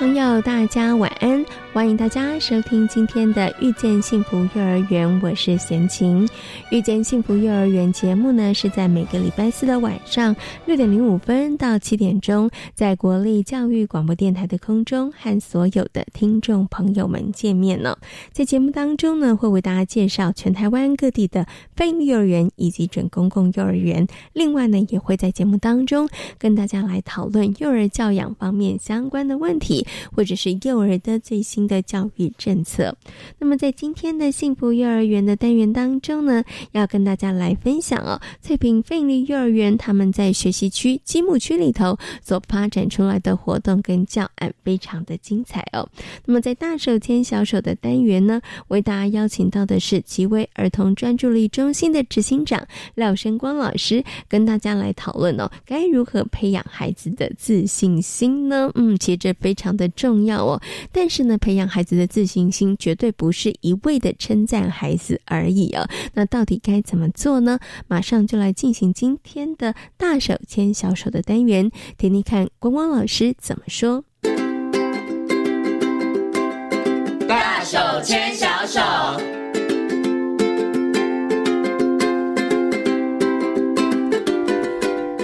朋友，大家晚安！欢迎大家收听今天的《遇见幸福幼儿园》，我是贤琴。《遇见幸福幼儿园》节目呢，是在每个礼拜四的晚上六点零五分到七点钟，在国立教育广播电台的空中和所有的听众朋友们见面了。在节目当中呢，会为大家介绍全台湾各地的非幼儿园以及准公共幼儿园。另外呢，也会在节目当中跟大家来讨论幼儿教养方面相关的问题。或者是幼儿的最新的教育政策。那么，在今天的幸福幼儿园的单元当中呢，要跟大家来分享哦，翠屏费力幼儿园他们在学习区积木区里头所发展出来的活动跟教案非常的精彩哦。那么，在大手牵小手的单元呢，为大家邀请到的是极为儿童专注力中心的执行长廖生光老师，跟大家来讨论哦，该如何培养孩子的自信心呢？嗯，其实这非常的。重要哦，但是呢，培培养孩子的自信心绝对不是一味的称赞孩子而已哦。那到底该怎么做呢？马上就来进行今天的大手牵小手的单元，听听看光光老师怎么说。大手牵小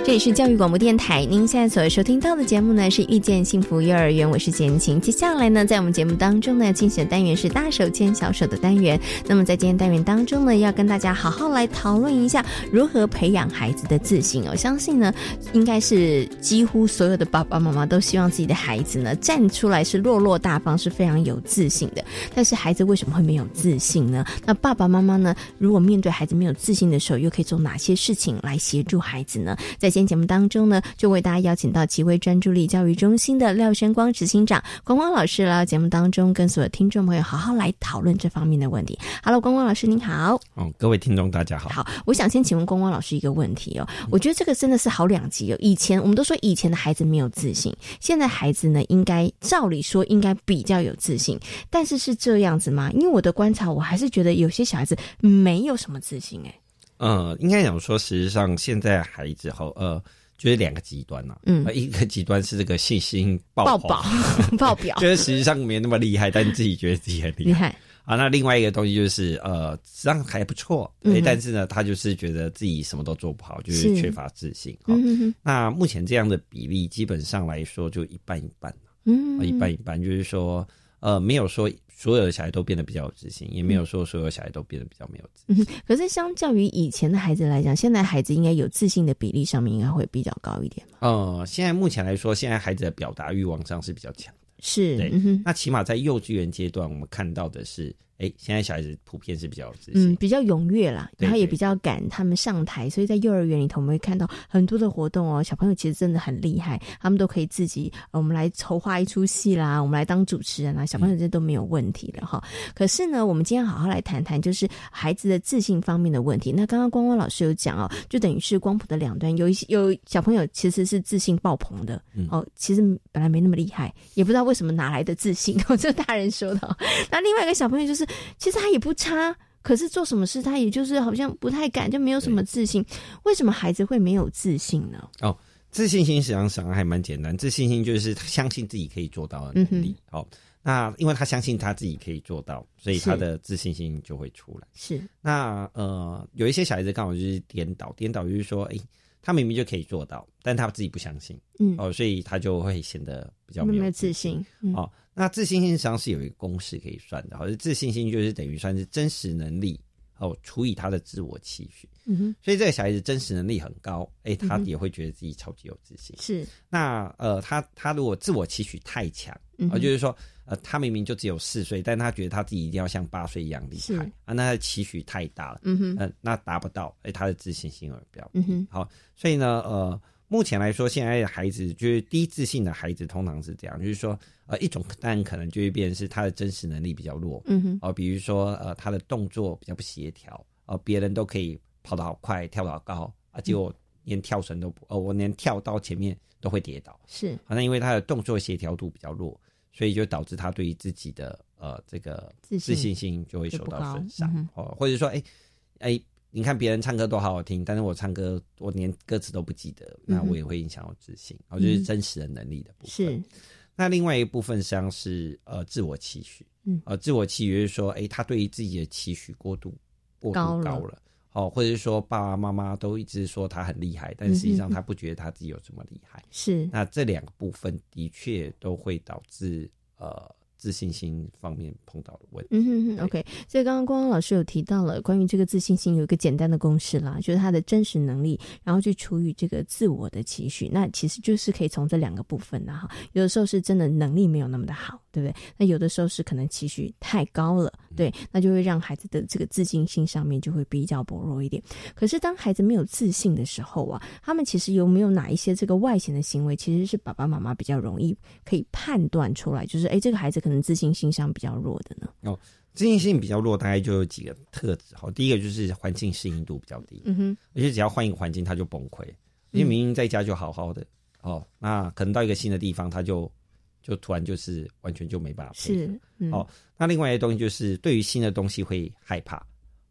这里是教育广播电台，您现在所收听到的节目呢是遇见幸福幼儿园，我是简晴。接下来呢，在我们节目当中呢，进行的单元是大手牵小手的单元。那么在今天单元当中呢，要跟大家好好来讨论一下如何培养孩子的自信我。相信呢，应该是几乎所有的爸爸妈妈都希望自己的孩子呢站出来是落落大方，是非常有自信的。但是孩子为什么会没有自信呢？那爸爸妈妈呢，如果面对孩子没有自信的时候，又可以做哪些事情来协助孩子呢？在今天节目当中呢，就为大家邀请到极为专注力教育中心的廖生光执行长光光老师来到节目当中，跟所有听众朋友好好来讨论这方面的问题。Hello，光光老师您好。哦，各位听众大家好。好，我想先请问光光老师一个问题哦。我觉得这个真的是好两极哦。以前我们都说以前的孩子没有自信，现在孩子呢，应该照理说应该比较有自信，但是是这样子吗？因为我的观察，我还是觉得有些小孩子没有什么自信哎。呃，应该讲说，实际上现在孩子好呃。就是两个极端呐，嗯，一个极端是这个信心爆爆 爆表，就是实际上没那么厉害，但自己觉得自己很厉害。啊。那另外一个东西就是呃，实际上还不错，哎，但是呢，他就是觉得自己什么都做不好，就是缺乏自信。嗯那目前这样的比例基本上来说就一半一半嗯，一半一半，就是说呃，没有说。所有的小孩都变得比较有自信，也没有说所有小孩都变得比较没有自信。可是相较于以前的孩子来讲，现在孩子应该有自信的比例上面应该会比较高一点呃，现在目前来说，现在孩子的表达欲望上是比较强的。是，对。那起码在幼稚园阶段，我们看到的是。哎，现在小孩子普遍是比较自信，嗯，比较踊跃啦，然后也比较敢他们上台，所以在幼儿园里头，我们会看到很多的活动哦。小朋友其实真的很厉害，他们都可以自己，我们来筹划一出戏啦，我们来当主持人啦，小朋友这都没有问题了哈。可是呢，我们今天好好来谈谈，就是孩子的自信方面的问题。那刚刚光光老师有讲哦，就等于是光谱的两端，有一些有小朋友其实是自信爆棚的哦，其实本来没那么厉害，也不知道为什么哪来的自信，这大人说的。那另外一个小朋友就是。其实他也不差，可是做什么事他也就是好像不太敢，就没有什么自信。为什么孩子会没有自信呢？哦，自信心实际上还蛮简单，自信心就是相信自己可以做到的能力。哦，那因为他相信他自己可以做到，所以他的自信心就会出来。是那呃，有一些小孩子刚好就是颠倒，颠倒就是说，哎。他明明就可以做到，但他自己不相信，嗯，哦，所以他就会显得比较没有自信，哦。那自信心实际上是有一个公式可以算的，好，自信心就是等于算是真实能力哦除以他的自我期许，嗯哼。所以这个小孩子真实能力很高，哎，他也会觉得自己超级有自信。是。那呃，他他如果自我期许太强，啊，就是说，呃，他明明就只有四岁，但他觉得他自己一定要像八岁一样厉害啊，那他的期许太大了，嗯哼，呃，那达不到，哎，他的自信心而比较低。好，所以呢，呃，目前来说，现在的孩子就是低自信的孩子，通常是这样，就是说，呃，一种但可能就会变成是他的真实能力比较弱，嗯哼，哦，比如说，呃，他的动作比较不协调，哦，别人都可以跑得好快，跳得好高啊，结果。连跳绳都不，哦，我连跳到前面都会跌倒，是，好像因为他的动作协调度比较弱，所以就导致他对于自己的呃这个自信心就会受到损伤，哦，或者说，哎哎，你看别人唱歌多好好听，但是我唱歌我连歌词都不记得，那我也会影响我自信，哦，就是真实的能力的部分。是，那另外一部分实际上是呃自我期许，嗯，呃自我期许就是说，哎，他对于自己的期许过度过度高了。哦，或者是说爸爸妈妈都一直说他很厉害，但实际上他不觉得他自己有这么厉害。是，那这两个部分的确都会导致呃。自信心方面碰到的问题。嗯哼哼，OK。所以刚刚光光老师有提到了关于这个自信心有一个简单的公式啦，就是他的真实能力，然后去除以这个自我的期许。那其实就是可以从这两个部分的哈。有的时候是真的能力没有那么的好，对不对？那有的时候是可能期许太高了，对，那就会让孩子的这个自信心上面就会比较薄弱一点。可是当孩子没有自信的时候啊，他们其实有没有哪一些这个外显的行为，其实是爸爸妈妈比较容易可以判断出来，就是哎，这个孩子。可能自信心上比较弱的呢？哦，自信心比较弱，大概就有几个特质。好，第一个就是环境适应度比较低，嗯哼，而且只要换一个环境，他就崩溃。因为明明在家就好好的，哦，那可能到一个新的地方，他就就突然就是完全就没办法。是，哦，那另外一个东西就是对于新的东西会害怕。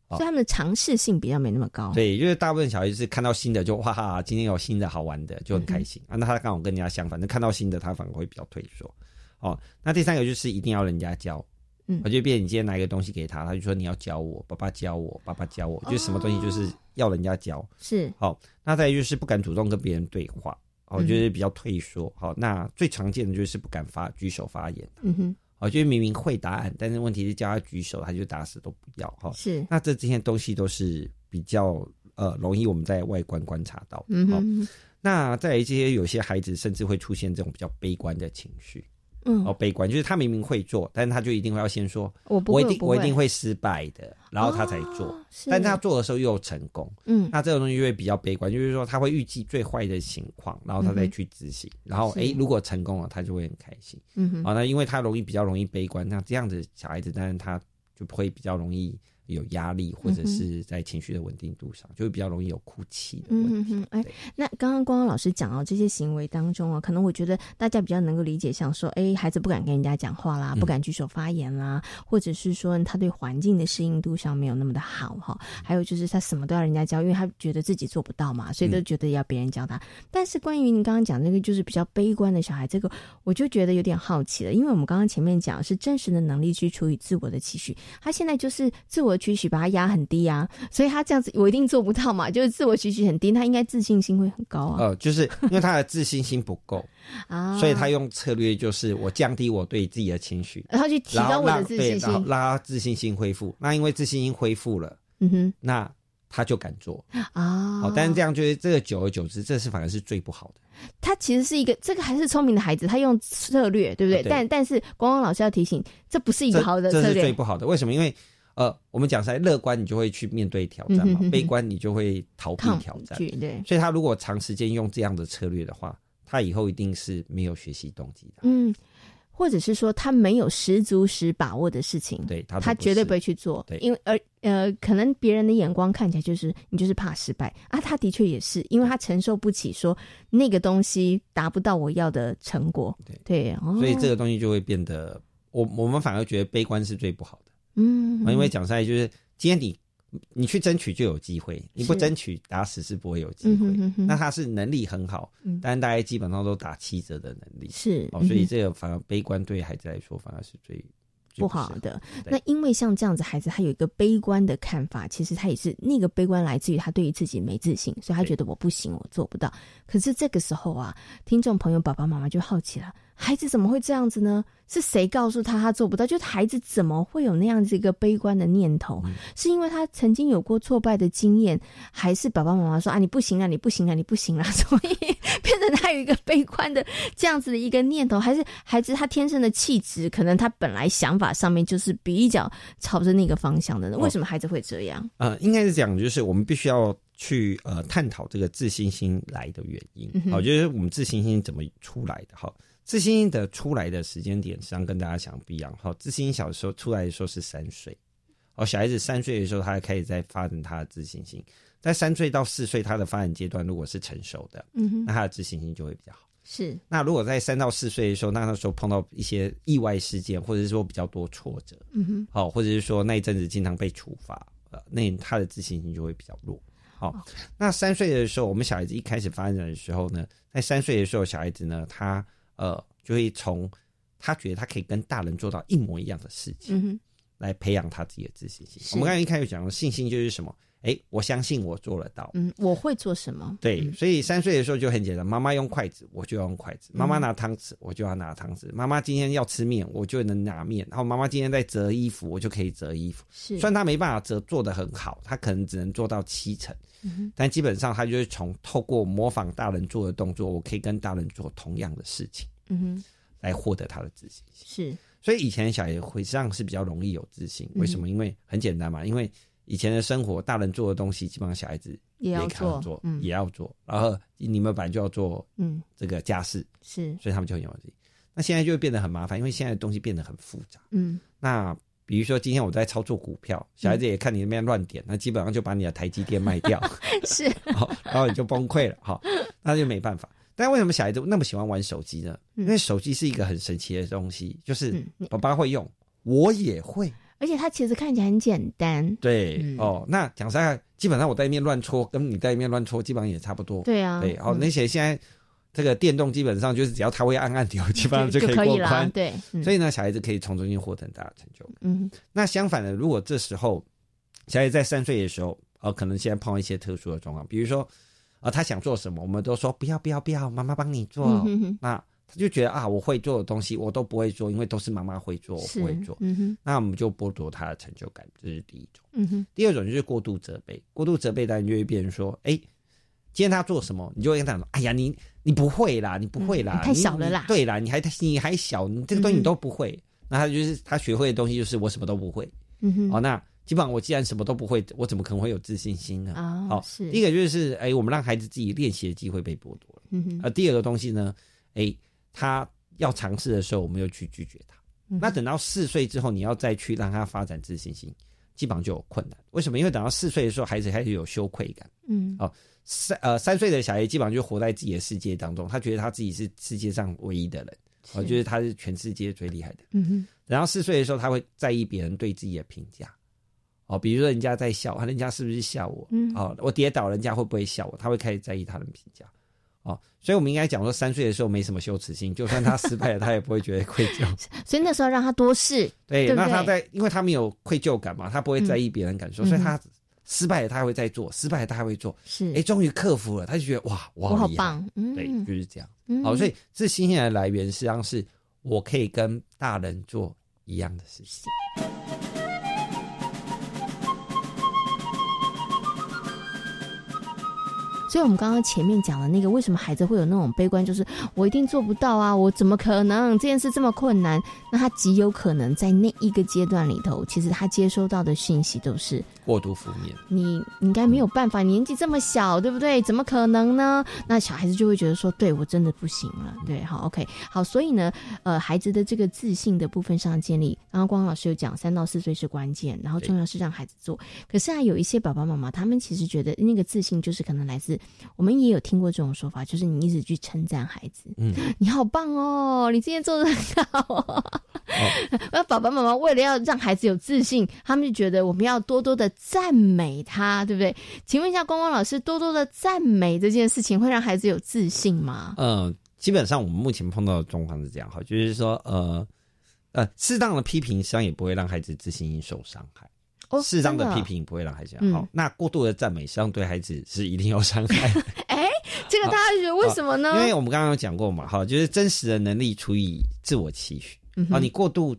所以他们的尝试性比较没那么高。对，因为大部分小孩是看到新的就哇哈，今天有新的好玩的就很开心啊。那他刚好跟人家相反，那看到新的他反而会比较退缩。哦，那第三个就是一定要人家教，嗯，我就变你今天拿一个东西给他，他就说你要教我，爸爸教我，爸爸教我，就什么东西就是要人家教，是好。那再就是不敢主动跟别人对话，哦，就是比较退缩。好，那最常见的就是不敢发举手发言，嗯哼，哦，就是明明会答案，但是问题是叫他举手，他就打死都不要，哈，是。那这这些东西都是比较呃容易我们在外观观察到，嗯哼。那在这些有些孩子甚至会出现这种比较悲观的情绪。嗯，哦，悲观就是他明明会做，但是他就一定会要先说，我我一定我一定会失败的，然后他才做，但他做的时候又成功，嗯，那这种东西就会比较悲观，就是说他会预计最坏的情况，然后他再去执行，然后哎，如果成功了，他就会很开心，嗯哼，啊，那因为他容易比较容易悲观，那这样子小孩子，当然他就会比较容易。有压力或者是在情绪的稳定度上，就会比较容易有哭泣的问题。哎，那刚刚光光老师讲到这些行为当中啊，可能我觉得大家比较能够理解，像说，哎，孩子不敢跟人家讲话啦，不敢举手发言啦，或者是说他对环境的适应度上没有那么的好哈。还有就是他什么都要人家教，因为他觉得自己做不到嘛，所以都觉得要别人教他。但是关于你刚刚讲那个就是比较悲观的小孩，这个我就觉得有点好奇了，因为我们刚刚前面讲是真实的能力去处理自我的期许，他现在就是自我期许把他压很低啊，所以他这样子我一定做不到嘛，就是自我期许很低，他应该自信心会很高啊。呃，就是因为他的自信心不够 啊，所以他用策略就是我降低我对自己的情绪，然后去提高我的自信心，然后拉自信心恢复。那因为自信心恢复了，嗯哼，那他就敢做啊。好，但是这样就是这个久而久之，这是反而是最不好的。他其实是一个这个还是聪明的孩子，他用策略对不对？但但是光光老师要提醒，这不是一个好的策略，这是最不好的。为什么？因为呃，我们讲在乐观，你就会去面对挑战嘛；悲观，你就会逃避挑战。对，所以他如果长时间用这样的策略的话，他以后一定是没有学习动机的。嗯，或者是说他没有十足十把握的事情，对他他绝对不会去做。对，因为而呃，可能别人的眼光看起来就是你就是怕失败啊。他的确也是，因为他承受不起说那个东西达不到我要的成果。对对，所以这个东西就会变得，我我们反而觉得悲观是最不好的。嗯，因为讲出来就是今天你你去争取就有机会，你不争取打死是不会有机会。那他是能力很好，但大家基本上都打七折的能力是，哦，所以这个反而悲观对孩子来说反而是最不好的。那因为像这样子孩子，他有一个悲观的看法，其实他也是那个悲观来自于他对于自己没自信，所以他觉得我不行，我做不到。可是这个时候啊，听众朋友爸爸妈妈就好奇了。孩子怎么会这样子呢？是谁告诉他他做不到？就是孩子怎么会有那样子一个悲观的念头？是因为他曾经有过挫败的经验，还是爸爸妈妈说啊你不行啊你不行啊你不行啊，所以变成他有一个悲观的这样子的一个念头？还是孩子他天生的气质，可能他本来想法上面就是比较朝着那个方向的呢？为什么孩子会这样？呃，应该是讲，就是我们必须要去呃探讨这个自信心来的原因。好，就是我们自信心怎么出来的？哈。自信心的出来的时间点，实际上跟大家想不一样。好，自信心小的时候出来的时候是三岁，哦，小孩子三岁的时候，他开始在发展他的自信心。在三岁到四岁，他的发展阶段如果是成熟的，嗯哼，那他的自信心就会比较好。是。那如果在三到四岁的时候，那那时候碰到一些意外事件，或者是说比较多挫折，嗯哼，好，或者是说那一阵子经常被处罚，呃，那他的自信心就会比较弱。好，那三岁的时候，我们小孩子一开始发展的时候呢，在三岁的时候，小孩子呢，他。呃，就会从他觉得他可以跟大人做到一模一样的事情，来培养他自己的自信心。我们刚才一开始讲的信心就是什么？哎，我相信我做得到。嗯，我会做什么？对，所以三岁的时候就很简单，妈妈用筷子，我就要用筷子；妈妈拿汤匙，我就要拿汤匙；妈妈今天要吃面，我就能拿面；然后妈妈今天在折衣服，我就可以折衣服。是，虽然他没办法折做得很好，他可能只能做到七成，嗯但基本上他就是从透过模仿大人做的动作，我可以跟大人做同样的事情。嗯哼，来获得他的自信心是，所以以前小孩会上是比较容易有自信。为什么？因为很简单嘛，因为以前的生活，大人做的东西，基本上小孩子也要做，嗯，也要做。然后你们本来就要做，嗯，这个家事是，所以他们就很有自信。那现在就会变得很麻烦，因为现在的东西变得很复杂。嗯，那比如说今天我在操作股票，小孩子也看你那边乱点，那基本上就把你的台积电卖掉，是，好，然后你就崩溃了，哈，那就没办法。但为什么小孩子那么喜欢玩手机呢？因为手机是一个很神奇的东西，就是爸爸会用，我也会，而且它其实看起来很简单。对哦，那讲实在，基本上我在一面乱搓，跟你在一面乱搓，基本上也差不多。对啊，对哦，那些现在这个电动基本上就是只要他会按按钮，基本上就可以过关。对，所以呢，小孩子可以从中间获得很大的成就感。嗯，那相反的，如果这时候小孩子在三岁的时候，哦，可能现在碰到一些特殊的状况，比如说。啊，他想做什么，我们都说不要不要不要，妈妈帮你做。嗯哼那他就觉得啊，我会做的东西我都不会做，因为都是妈妈会做，我不会做。那我们就剥夺他的成就感，这是第一种。第二种就是过度责备，过度责备当然就会变成说，哎，今天他做什么，你就会跟他说，哎呀，你你不会啦，你不会啦，太小了啦。对啦，你还你还小，你这个东西你都不会。那他就是他学会的东西就是我什么都不会。哦，那。基本上我既然什么都不会，我怎么可能会有自信心呢？啊，好，第一个就是哎，我们让孩子自己练习的机会被剥夺了。嗯哼。而第二个东西呢，哎，他要尝试的时候，我们又去拒绝他。那等到四岁之后，你要再去让他发展自信心，基本上就有困难。为什么？因为等到四岁的时候，孩子开始有羞愧感。嗯。哦，三呃三岁的小孩基本上就活在自己的世界当中，他觉得他自己是世界上唯一的人，我觉得他是全世界最厉害的。嗯哼。然后四岁的时候，他会在意别人对自己的评价。哦，比如说人家在笑，人家是不是笑我？嗯，哦，我跌倒，人家会不会笑我？他会开始在意他的评价。哦，所以我们应该讲说，三岁的时候没什么羞耻心，就算他失败了，他也不会觉得愧疚。所以那时候让他多试，对，那他在，因为他没有愧疚感嘛，他不会在意别人感受，所以他失败了，他还会再做；失败了，他还会做。是，哎，终于克服了，他就觉得哇，我好棒，对，就是这样。好，所以自信心的来源实际上是我可以跟大人做一样的事情。所以，我们刚刚前面讲的那个，为什么孩子会有那种悲观，就是我一定做不到啊，我怎么可能这件事这么困难？那他极有可能在那一个阶段里头，其实他接收到的信息都是过度负面。你应该没有办法，年纪这么小，对不对？怎么可能呢？那小孩子就会觉得说，对我真的不行了。对，好，OK，好。所以呢，呃，孩子的这个自信的部分上建立，刚刚光光老师有讲，三到四岁是关键，然后重要是让孩子做。可是啊，有一些爸爸妈妈，他们其实觉得那个自信就是可能来自。我们也有听过这种说法，就是你一直去称赞孩子，嗯，你好棒哦，你今天做的很好。那 爸爸妈妈为了要让孩子有自信，他们就觉得我们要多多的赞美他，对不对？请问一下，光光老师，多多的赞美这件事情会让孩子有自信吗？嗯，基本上我们目前碰到的状况是这样哈，就是说，呃呃，适当的批评实际上也不会让孩子自信心受伤害。适当的批评不会让孩子好，那过度的赞美实际上对孩子是一定有伤害。哎，这个大家觉得为什么呢？因为我们刚刚有讲过嘛，哈，就是真实的能力除以自我期许。嗯啊，你过度，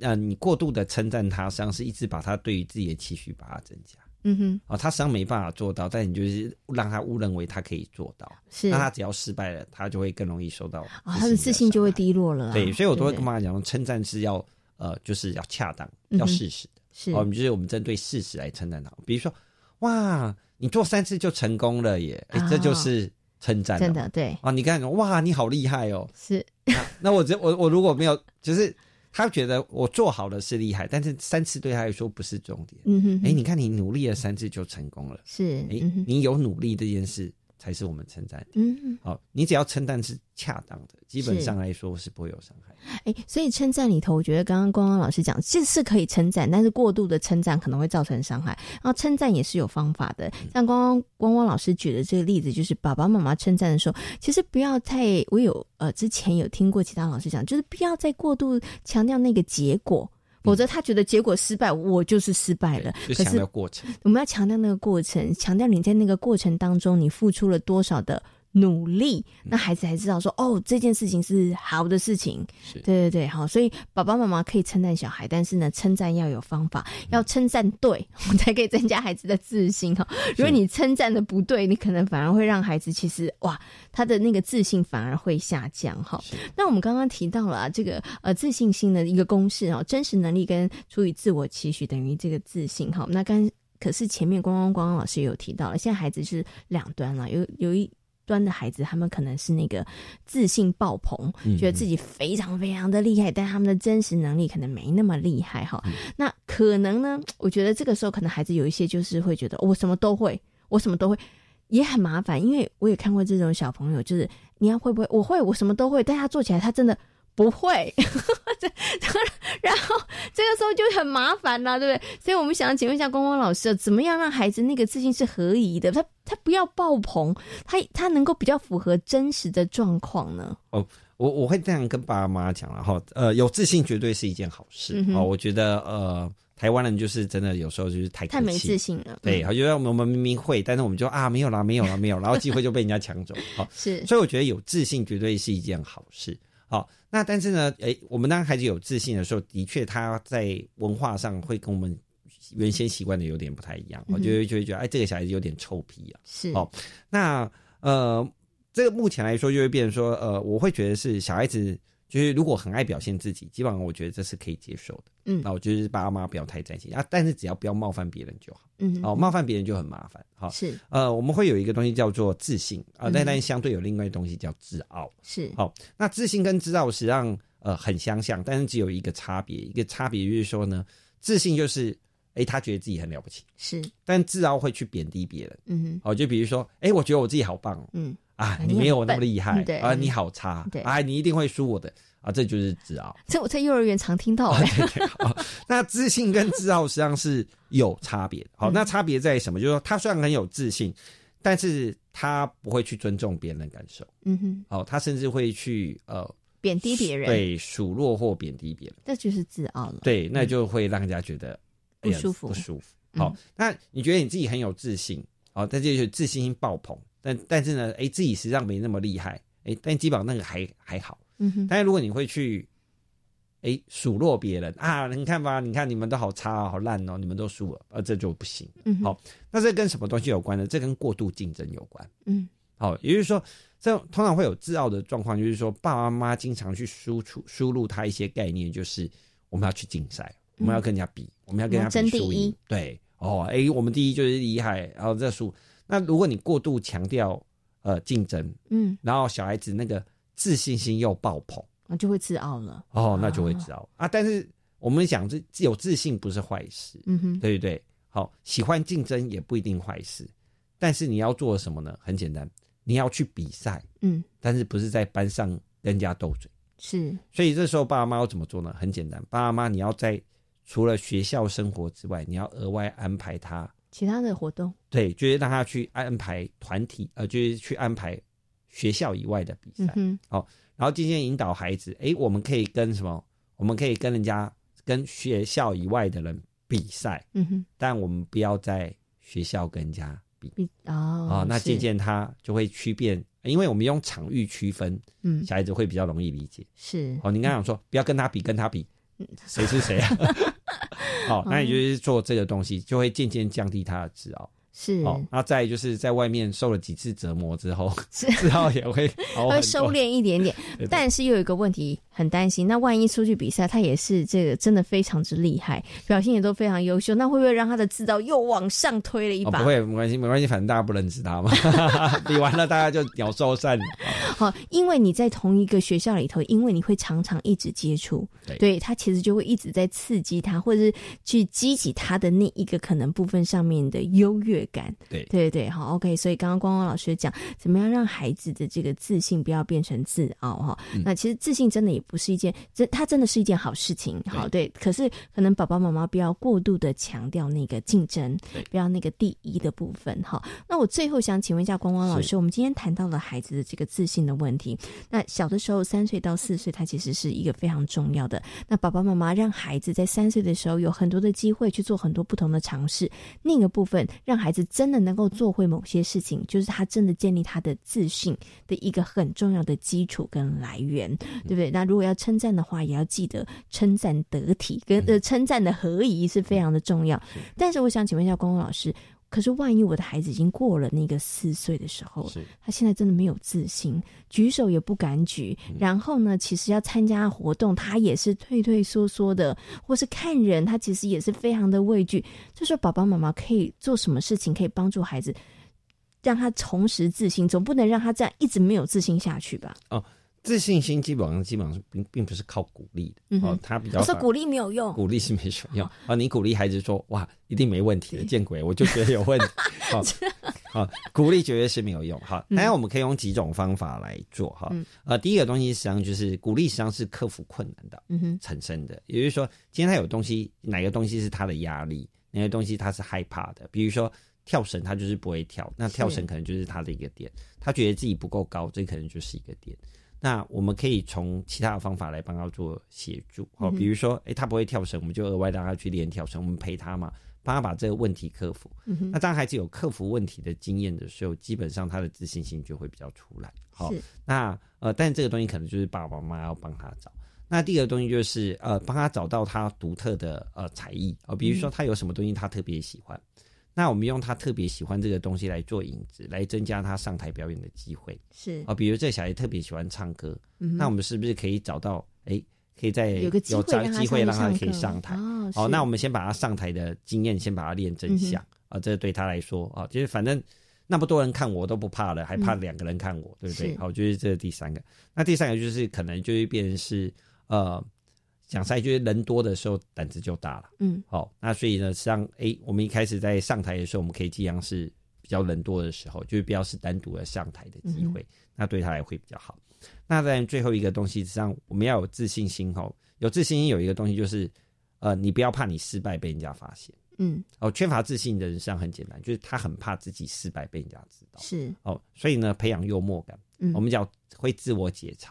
呃，你过度的称赞他，实际上是一直把他对于自己的期许把它增加。嗯哼，啊，他实际上没办法做到，但你就是让他误认为他可以做到，是，那他只要失败了，他就会更容易受到啊，他的自信就会低落了。对，所以我都会跟妈妈讲，称赞是要呃，就是要恰当，要适时的。是，哦，就是我们针对事实来称赞他，比如说，哇，你做三次就成功了耶，哎，这就是称赞，真的对。啊，你看，哇，你好厉害哦，是，那我这我我如果没有，就是他觉得我做好了是厉害，但是三次对他来说不是重点，嗯哼，哎，你看你努力了三次就成功了，是，哎，你有努力这件事。才是我们称赞。嗯，好，你只要称赞是恰当的，基本上来说是不会有伤害。哎，所以称赞里头，我觉得刚刚光光老师讲，这是可以称赞，但是过度的称赞可能会造成伤害。然后称赞也是有方法的，像光光光光老师举的这个例子，就是爸爸妈妈称赞的时候，其实不要太，我有呃之前有听过其他老师讲，就是不要再过度强调那个结果。否则他觉得结果失败，我就是失败了。就强调过程，我们要强调那个过程，强调你在那个过程当中你付出了多少的。努力，那孩子才知道说哦，这件事情是好的事情。对对对，好，所以爸爸妈妈可以称赞小孩，但是呢，称赞要有方法，要称赞对，我才可以增加孩子的自信哈。如果你称赞的不对，你可能反而会让孩子其实哇，他的那个自信反而会下降哈。那我们刚刚提到了这个呃自信心的一个公式哦，真实能力跟出于自我期许等于这个自信哈。那刚可是前面光光光光老师也有提到了，现在孩子是两端了，有有一。端的孩子，他们可能是那个自信爆棚，觉得自己非常非常的厉害，但他们的真实能力可能没那么厉害哈。那可能呢？我觉得这个时候可能孩子有一些就是会觉得我什么都会，我什么都会，也很麻烦。因为我也看过这种小朋友，就是你要会不会？我会，我什么都会，但他做起来他真的。不会，然后这个时候就很麻烦了，对不对？所以我们想请问一下光光老师，怎么样让孩子那个自信是合宜的？他他不要爆棚，他他能够比较符合真实的状况呢？哦，我我会这样跟爸爸妈妈讲了哈，呃，有自信绝对是一件好事哦。我觉得呃，台湾人就是真的有时候就是太太没自信了，对，他觉得我们明明会，但是我们就啊没有啦，没有啦，没有，然后机会就被人家抢走。好，是，所以我觉得有自信绝对是一件好事。好，那但是呢，诶，我们当孩子有自信的时候，的确他在文化上会跟我们原先习惯的有点不太一样，我就会就会觉得，哎，这个小孩子有点臭皮啊。是，哦，那呃，这个目前来说就会变成说，呃，我会觉得是小孩子。就是如果很爱表现自己，基本上我觉得这是可以接受的。嗯，那我就是爸妈不要太担心啊，但是只要不要冒犯别人就好。嗯，哦，冒犯别人就很麻烦。好，是呃，我们会有一个东西叫做自信啊，但但相对有另外一个东西叫自傲。是，好，那自信跟自傲实际上呃很相像，但是只有一个差别，一个差别就是说呢，自信就是哎他觉得自己很了不起，是，但自傲会去贬低别人。嗯哼，好，就比如说哎，我觉得我自己好棒。嗯。啊，你没有我那么厉害啊！你好差，啊，你一定会输我的啊！这就是自傲。这我在幼儿园常听到。那自信跟自傲实际上是有差别。好，那差别在什么？就是说，他虽然很有自信，但是他不会去尊重别人的感受。嗯哼。好，他甚至会去呃贬低别人，对数落或贬低别人，这就是自傲了。对，那就会让人家觉得不舒服，不舒服。好，那你觉得你自己很有自信，好，但就是自信心爆棚。但但是呢，哎，自己实际上没那么厉害，哎，但基本上那个还还好。嗯哼。但是如果你会去，哎，数落别人啊，你看吧，你看你们都好差，好烂哦，你们都输了，啊，这就不行。嗯。好，那这跟什么东西有关呢？这跟过度竞争有关。嗯。好，也就是说，这通常会有自傲的状况，就是说，爸爸妈妈经常去输出输入他一些概念，就是我们要去竞赛，我们要跟人家比，我们要跟人家比输赢。对。哦，哎，我们第一就是厉害，然后再输。那如果你过度强调呃竞争，嗯，然后小孩子那个自信心又爆棚，那就会自傲了。哦，那就会自傲啊。但是我们讲这有自信不是坏事，嗯哼，对不对？好，喜欢竞争也不一定坏事，但是你要做什么呢？很简单，你要去比赛，嗯，但是不是在班上跟人家斗嘴？是。所以这时候爸爸妈妈要怎么做呢？很简单，爸爸妈妈你要在除了学校生活之外，你要额外安排他。其他的活动，对，就是让他去安排团体，呃，就是去安排学校以外的比赛，哦，然后今天引导孩子，哎，我们可以跟什么？我们可以跟人家跟学校以外的人比赛，嗯哼，但我们不要在学校跟人家比。哦哦，那渐渐他就会区辨，因为我们用场域区分，嗯，小孩子会比较容易理解。是。哦，你刚刚说不要跟他比，跟他比，谁是谁啊？好，那你就是做这个东西，就会渐渐降低它的自傲。是哦，那再就是在外面受了几次折磨之后，自傲也会会收敛一点点。但是又有一个问题，很担心，那万一出去比赛，他也是这个真的非常之厉害，表现也都非常优秀，那会不会让他的自傲又往上推了一把？不会，没关系，没关系，反正大家不认识他嘛。比完了，大家就鸟兽散。好，因为你在同一个学校里头，因为你会常常一直接触，对他其实就会一直在刺激他，或者是去激起他的那一个可能部分上面的优越感。对对对，好，OK。所以刚刚光光老师讲，怎么样让孩子的这个自信不要变成自傲哈？那其实自信真的也不是一件，真它真的是一件好事情。好，对。可是可能爸爸妈妈不要过度的强调那个竞争，不要那个第一的部分哈。那我最后想请问一下光光老师，我们今天谈到了孩子的这个自信。的问题，那小的时候三岁到四岁，它其实是一个非常重要的。那爸爸妈妈让孩子在三岁的时候有很多的机会去做很多不同的尝试，另一个部分让孩子真的能够做会某些事情，就是他真的建立他的自信的一个很重要的基础跟来源，对不对？那如果要称赞的话，也要记得称赞得体跟呃称赞的合宜是非常的重要。但是我想请问一下光光老师。可是，万一我的孩子已经过了那个四岁的时候，他现在真的没有自信，举手也不敢举，然后呢，其实要参加活动，他也是退退缩缩的，或是看人，他其实也是非常的畏惧。这时候，爸爸妈妈可以做什么事情可以帮助孩子，让他重拾自信？总不能让他这样一直没有自信下去吧？哦。自信心基本上基本上并并不是靠鼓励的哦，他比较说鼓励没有用，鼓励是没什么用啊。你鼓励孩子说哇，一定没问题的，见鬼，我就觉得有问题。好，好，鼓励绝对是没有用。好，当然我们可以用几种方法来做哈。呃，第一个东西实际上就是鼓励，实际上是克服困难的，嗯哼，产生的。也就是说，今天他有东西，哪个东西是他的压力，哪个东西他是害怕的。比如说跳绳，他就是不会跳，那跳绳可能就是他的一个点，他觉得自己不够高，这可能就是一个点。那我们可以从其他的方法来帮他做协助，好，比如说，哎，他不会跳绳，我们就额外让他去练跳绳，我们陪他嘛，帮他把这个问题克服。那当孩子有克服问题的经验的时候，基本上他的自信心就会比较出来。好，那呃，但这个东西可能就是爸爸妈妈要帮他找。那第二个东西就是呃，帮他找到他独特的呃才艺啊，比如说他有什么东西他特别喜欢。那我们用他特别喜欢这个东西来做引子，来增加他上台表演的机会。是啊，比如这小孩特别喜欢唱歌，那我们是不是可以找到？哎，可以在有个机会让他可以上台。哦，那我们先把他上台的经验先把他练真相啊，这对他来说啊，就是反正那么多人看我都不怕了，还怕两个人看我，对不对？好，就是这是第三个。那第三个就是可能就会变成是呃。讲赛就是人多的时候胆子就大了，嗯，好，那所以呢，实际上，哎，我们一开始在上台的时候，我们可以尽量是比较人多的时候，就是不要是单独的上台的机会，那对他来会比较好。那在最后一个东西，实际上我们要有自信心，哦，有自信心有一个东西就是，呃，你不要怕你失败被人家发现，嗯，哦，缺乏自信的人实际上很简单，就是他很怕自己失败被人家知道，是，哦，所以呢，培养幽默感，嗯，我们叫会自我解嘲。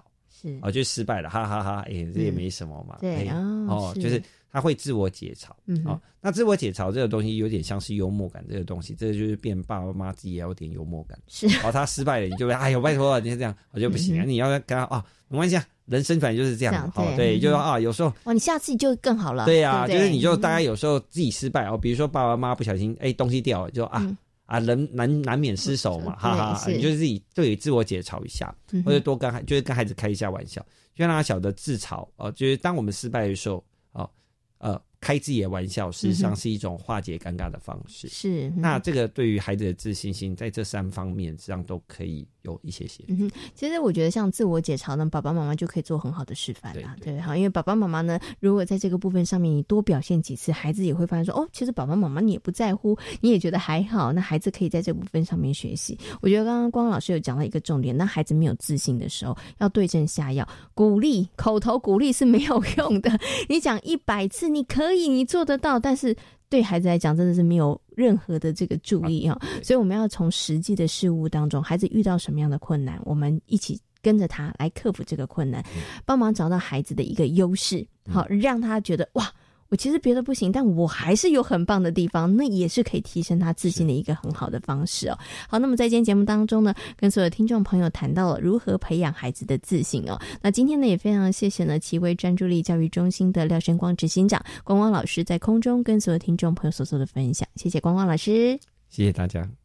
哦，就失败了，哈哈哈！哎，这也没什么嘛。对哦，就是他会自我解嘲。嗯哦，那自我解嘲这个东西有点像是幽默感，这个东西，这个就是变爸爸妈妈自己也有点幽默感。是哦，他失败了，你就会哎呦，拜托，你是这样，我就不行啊！你要跟他啊，没关系啊，人生反正就是这样。哦，对，就说啊，有时候哇，你下次就更好了。对呀，就是你就大概有时候自己失败哦，比如说爸爸妈妈不小心哎东西掉了，就啊。啊，人难难免失手嘛，哈哈，你就自己对自我解嘲一下，或者多跟孩，就是跟孩子开一下玩笑，就让他晓得自嘲哦，就是当我们失败的时候，哦，呃。开自己的玩笑，事实上是一种化解尴尬的方式。是，那这个对于孩子的自信心，在这三方面实际上都可以有一些些。嗯其实我觉得像自我解嘲呢，爸爸妈妈就可以做很好的示范啦。对，好，因为爸爸妈妈呢，如果在这个部分上面你多表现几次，孩子也会发现说，哦，其实爸爸妈妈你也不在乎，你也觉得还好。那孩子可以在这部分上面学习。我觉得刚刚光老师有讲到一个重点，那孩子没有自信的时候，要对症下药，鼓励，口头鼓励是没有用的。你讲一百次，你可以。你做得到，但是对孩子来讲真的是没有任何的这个注意啊，所以我们要从实际的事物当中，孩子遇到什么样的困难，我们一起跟着他来克服这个困难，帮忙找到孩子的一个优势，好让他觉得哇。我其实别的不行，但我还是有很棒的地方，那也是可以提升他自信的一个很好的方式哦。好，那么在今天节目当中呢，跟所有听众朋友谈到了如何培养孩子的自信哦。那今天呢，也非常谢谢呢，奇威专注力教育中心的廖生光执行长光光老师在空中跟所有听众朋友所做的分享，谢谢光光老师，谢谢大家。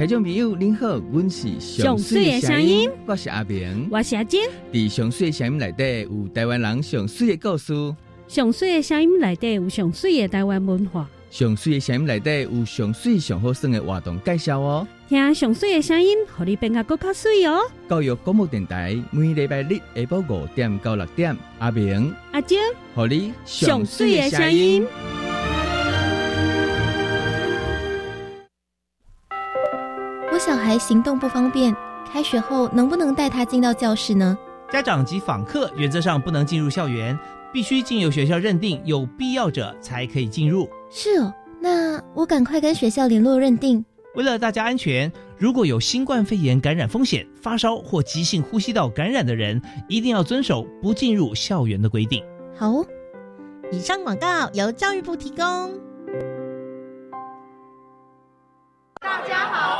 听众朋友您好，我是上水的声音，我是阿平，我是阿金。伫上水的声音内底有台湾人上水的故事，上水的声音内底有上水的台湾文化，上水的声音内底有上水上好耍的活动介绍哦。听上水的声音，互你变个更加水哦。教育广播电台每礼拜日下晡五点到六点，阿平、阿金，互你上水的声音。小孩行动不方便，开学后能不能带他进到教室呢？家长及访客原则上不能进入校园，必须经由学校认定有必要者才可以进入。是哦，那我赶快跟学校联络认定。为了大家安全，如果有新冠肺炎感染风险、发烧或急性呼吸道感染的人，一定要遵守不进入校园的规定。好，哦，以上广告由教育部提供。大家好，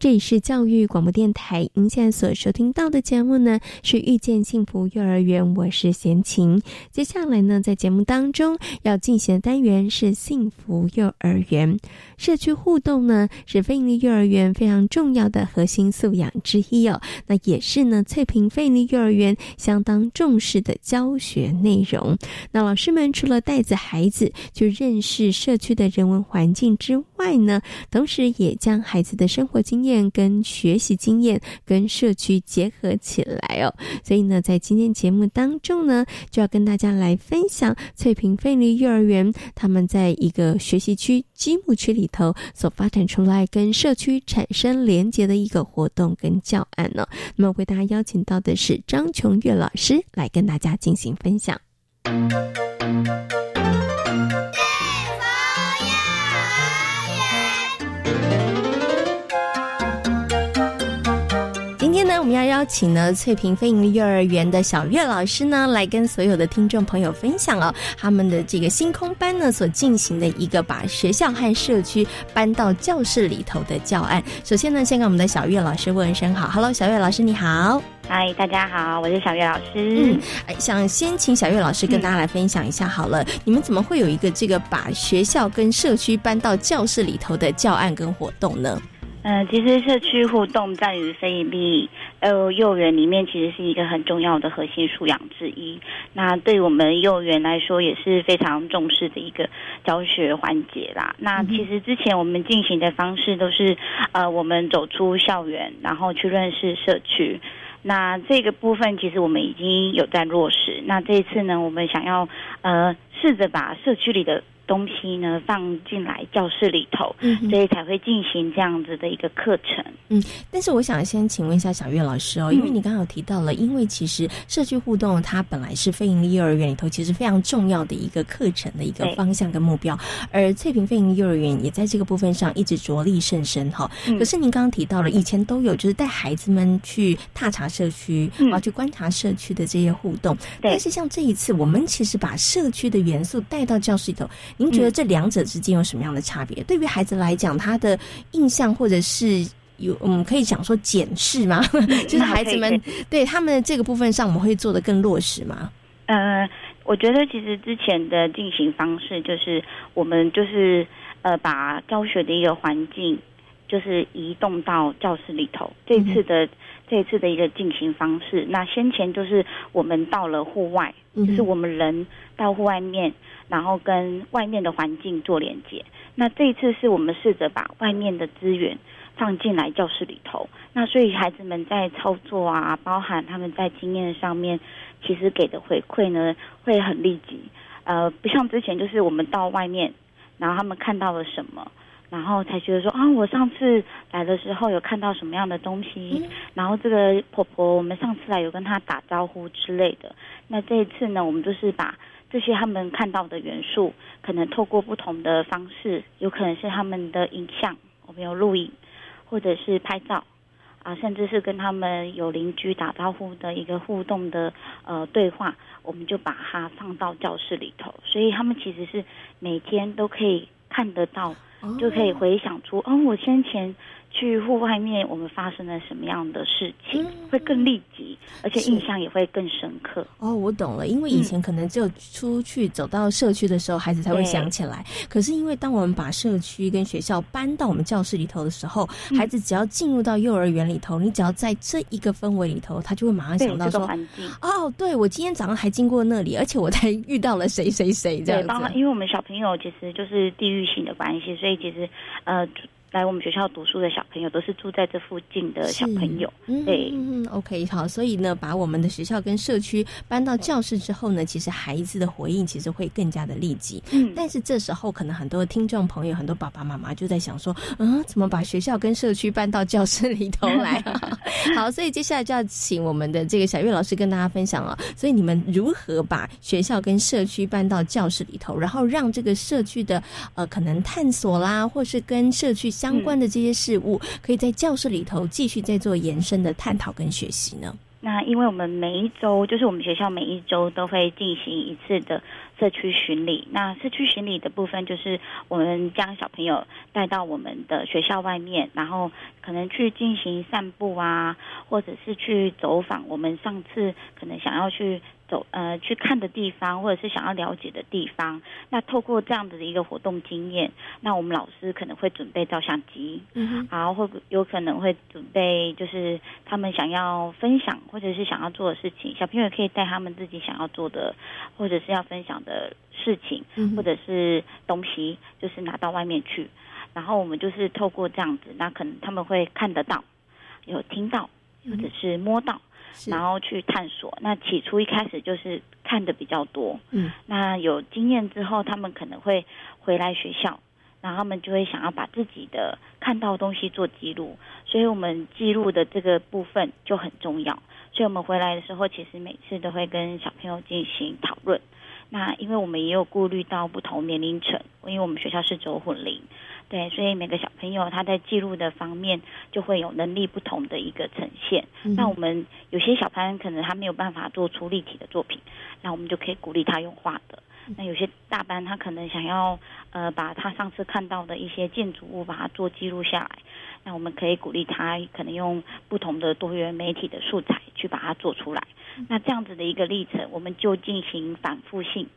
这里是教育广播电台，您现在所收听到的节目呢是遇见幸福幼儿园，我是贤琴。接下来呢，在节目当中要进行的单元是幸福幼儿园社区互动呢，是非营利幼儿园非常重要的核心素养之一哦。那也是呢，翠屏非营利幼儿园相当重视的教学内容。那老师们除了带着孩子去认识社区的人文环境之外呢，同时也将孩子的生活经验。跟学习经验跟社区结合起来哦，所以呢，在今天节目当中呢，就要跟大家来分享翠屏费力幼儿园他们在一个学习区积木区里头所发展出来跟社区产生连结的一个活动跟教案呢。那么为大家邀请到的是张琼月老师来跟大家进行分享。们要邀请呢翠屏飞营幼儿园的小月老师呢，来跟所有的听众朋友分享哦，他们的这个星空班呢所进行的一个把学校和社区搬到教室里头的教案。首先呢，先跟我们的小月老师问声好，Hello，小月老师你好，嗨，大家好，我是小月老师。嗯，想先请小月老师跟大家来分享一下好了，你们怎么会有一个这个把学校跟社区搬到教室里头的教案跟活动呢？嗯，其实社区互动在于非营利呃幼儿园里面，其实是一个很重要的核心素养之一。那对我们幼儿园来说，也是非常重视的一个教学环节啦。那其实之前我们进行的方式都是，呃，我们走出校园，然后去认识社区。那这个部分其实我们已经有在落实。那这一次呢，我们想要呃试着把社区里的。东西呢放进来教室里头，所以才会进行这样子的一个课程。嗯，但是我想先请问一下小月老师哦，因为你刚刚有提到了，因为其实社区互动它本来是非营利幼儿园里头其实非常重要的一个课程的一个方向跟目标，而翠屏非营利幼儿园也在这个部分上一直着力甚深哈。可是您刚刚提到了以前都有就是带孩子们去踏查社区啊，去观察社区的这些互动，但是像这一次我们其实把社区的元素带到教室里头。您觉得这两者之间有什么样的差别？对于孩子来讲，他的印象或者是有嗯，可以讲说检视吗？就是孩子们对他们的这个部分上，我们会做的更落实吗？呃，我觉得其实之前的进行方式就是我们就是呃把教学的一个环境就是移动到教室里头。这次的这一次的一个进行方式，那先前就是我们到了户外，就是我们人到户外面，然后跟外面的环境做连接。那这一次是我们试着把外面的资源放进来教室里头。那所以孩子们在操作啊，包含他们在经验上面。其实给的回馈呢会很立即，呃，不像之前就是我们到外面，然后他们看到了什么，然后才觉得说啊，我上次来的时候有看到什么样的东西，然后这个婆婆我们上次来有跟她打招呼之类的。那这一次呢，我们就是把这些他们看到的元素，可能透过不同的方式，有可能是他们的影像，我们有录影，或者是拍照。啊，甚至是跟他们有邻居打招呼的一个互动的呃对话，我们就把它放到教室里头，所以他们其实是每天都可以看得到，就可以回想出，哦，我先前。去户外面，我们发生了什么样的事情，会更立即，而且印象也会更深刻。哦，我懂了，因为以前可能只有出去走到社区的时候，孩子才会想起来。可是因为当我们把社区跟学校搬到我们教室里头的时候，孩子只要进入到幼儿园里头，你只要在这一个氛围里头，他就会马上想到说：“哦，对我今天早上还经过那里，而且我才遇到了谁谁谁这样子。”因为我们小朋友其实就是地域性的关系，所以其实呃。来我们学校读书的小朋友都是住在这附近的小朋友，对，OK，好，所以呢，把我们的学校跟社区搬到教室之后呢，其实孩子的回应其实会更加的立即。嗯，但是这时候可能很多听众朋友、很多爸爸妈妈就在想说，嗯，怎么把学校跟社区搬到教室里头来？好，所以接下来就要请我们的这个小月老师跟大家分享了。所以你们如何把学校跟社区搬到教室里头，然后让这个社区的呃可能探索啦，或是跟社区。相关的这些事物，可以在教室里头继续再做延伸的探讨跟学习呢。那因为我们每一周，就是我们学校每一周都会进行一次的社区巡礼。那社区巡礼的部分，就是我们将小朋友带到我们的学校外面，然后可能去进行散步啊，或者是去走访我们上次可能想要去。走呃去看的地方，或者是想要了解的地方，那透过这样子的一个活动经验，那我们老师可能会准备照相机，嗯，然后会有可能会准备就是他们想要分享或者是想要做的事情，小朋友可以带他们自己想要做的或者是要分享的事情，或者是东西，就是拿到外面去，然后我们就是透过这样子，那可能他们会看得到，有听到，或者是摸到。然后去探索。那起初一开始就是看的比较多，嗯，那有经验之后，他们可能会回来学校，然后他们就会想要把自己的看到东西做记录，所以我们记录的这个部分就很重要。所以我们回来的时候，其实每次都会跟小朋友进行讨论。那因为我们也有顾虑到不同年龄层，因为我们学校是走混龄。对，所以每个小朋友他在记录的方面就会有能力不同的一个呈现。那我们有些小班可能他没有办法做出立体的作品，那我们就可以鼓励他用画的。那有些大班他可能想要呃把他上次看到的一些建筑物把它做记录下来，那我们可以鼓励他可能用不同的多元媒体的素材去把它做出来。那这样子的一个历程，我们就进行反复性，